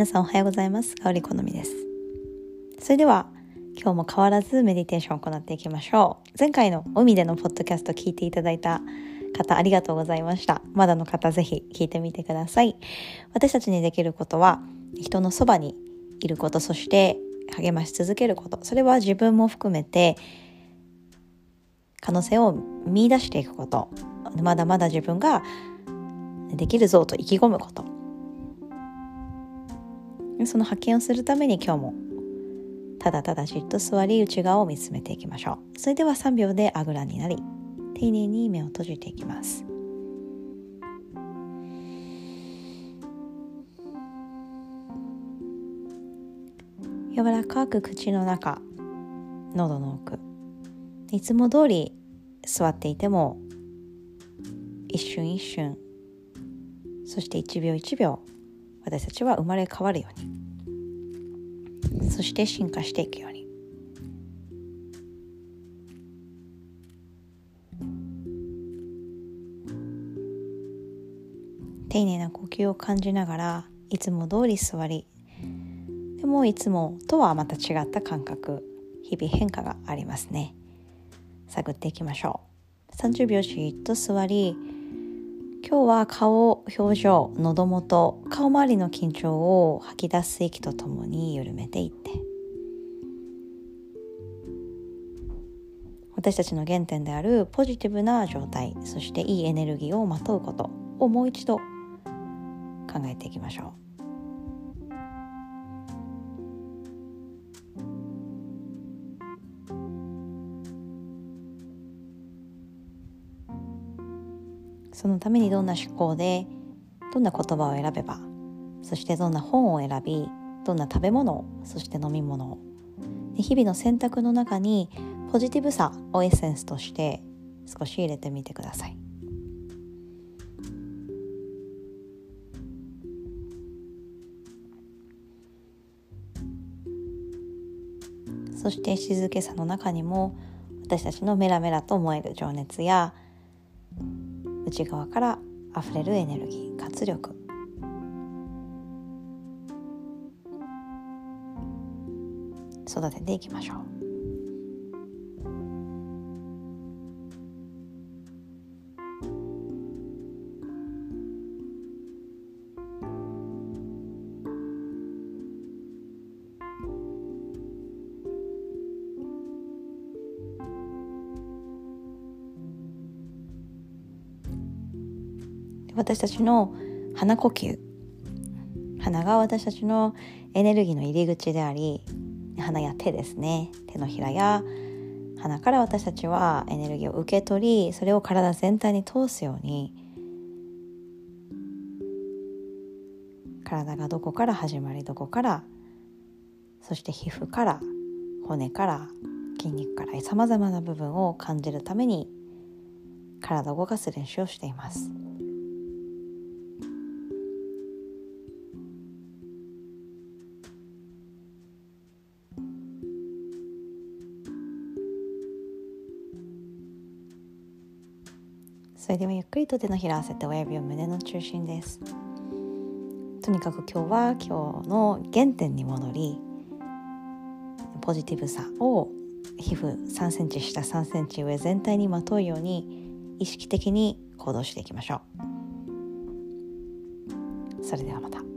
皆さんおはようございます。香り好みです。それでは今日も変わらずメディテーションを行っていきましょう。前回の海でのポッドキャスト聞いていただいた方ありがとうございました。まだの方ぜひ聞いてみてください。私たちにできることは人のそばにいることそして励まし続けること。それは自分も含めて可能性を見出していくこと。まだまだ自分ができるぞと意気込むこと。その発見をするために今日もただただじっと座り内側を見つめていきましょう。それでは3秒であぐらになり丁寧に目を閉じていきます。柔らかく口の中喉の奥。いつも通り座っていても一瞬一瞬そして一秒一秒私たちは生まれ変わるように。そして進化していくように。丁寧な呼吸を感じながらいつも通り座りでもいつもとはまた違った感覚日々変化がありますね。探っていきましょう。30秒じっと座り今日は顔表情喉元顔周りの緊張を吐き出す息とともに緩めていって。私たちの原点であるポジティブな状態そしていいエネルギーをまとうことをもう一度考えていきましょう。そのためにどんな思考でどんな言葉を選べばそしてどんな本を選びどんな食べ物そして飲み物で日々の選択の中にポジティブさをエッセンスとして少し入れてみてください。そして静けさの中にも私たちのメラメラと思える情熱や内側から溢れるエネルギー活力。育てていきましょう。私たちの鼻呼吸鼻が私たちのエネルギーの入り口であり鼻や手ですね手のひらや鼻から私たちはエネルギーを受け取りそれを体全体に通すように体がどこから始まりどこからそして皮膚から骨から筋肉からさまざまな部分を感じるために体を動かす練習をしています。それではゆっくりと手のひら合わせて親指を胸の中心です。とにかく今日は今日の原点に戻りポジティブさを皮膚3センチ下3センチ上全体にまとうように意識的に行動していきましょう。それではまた。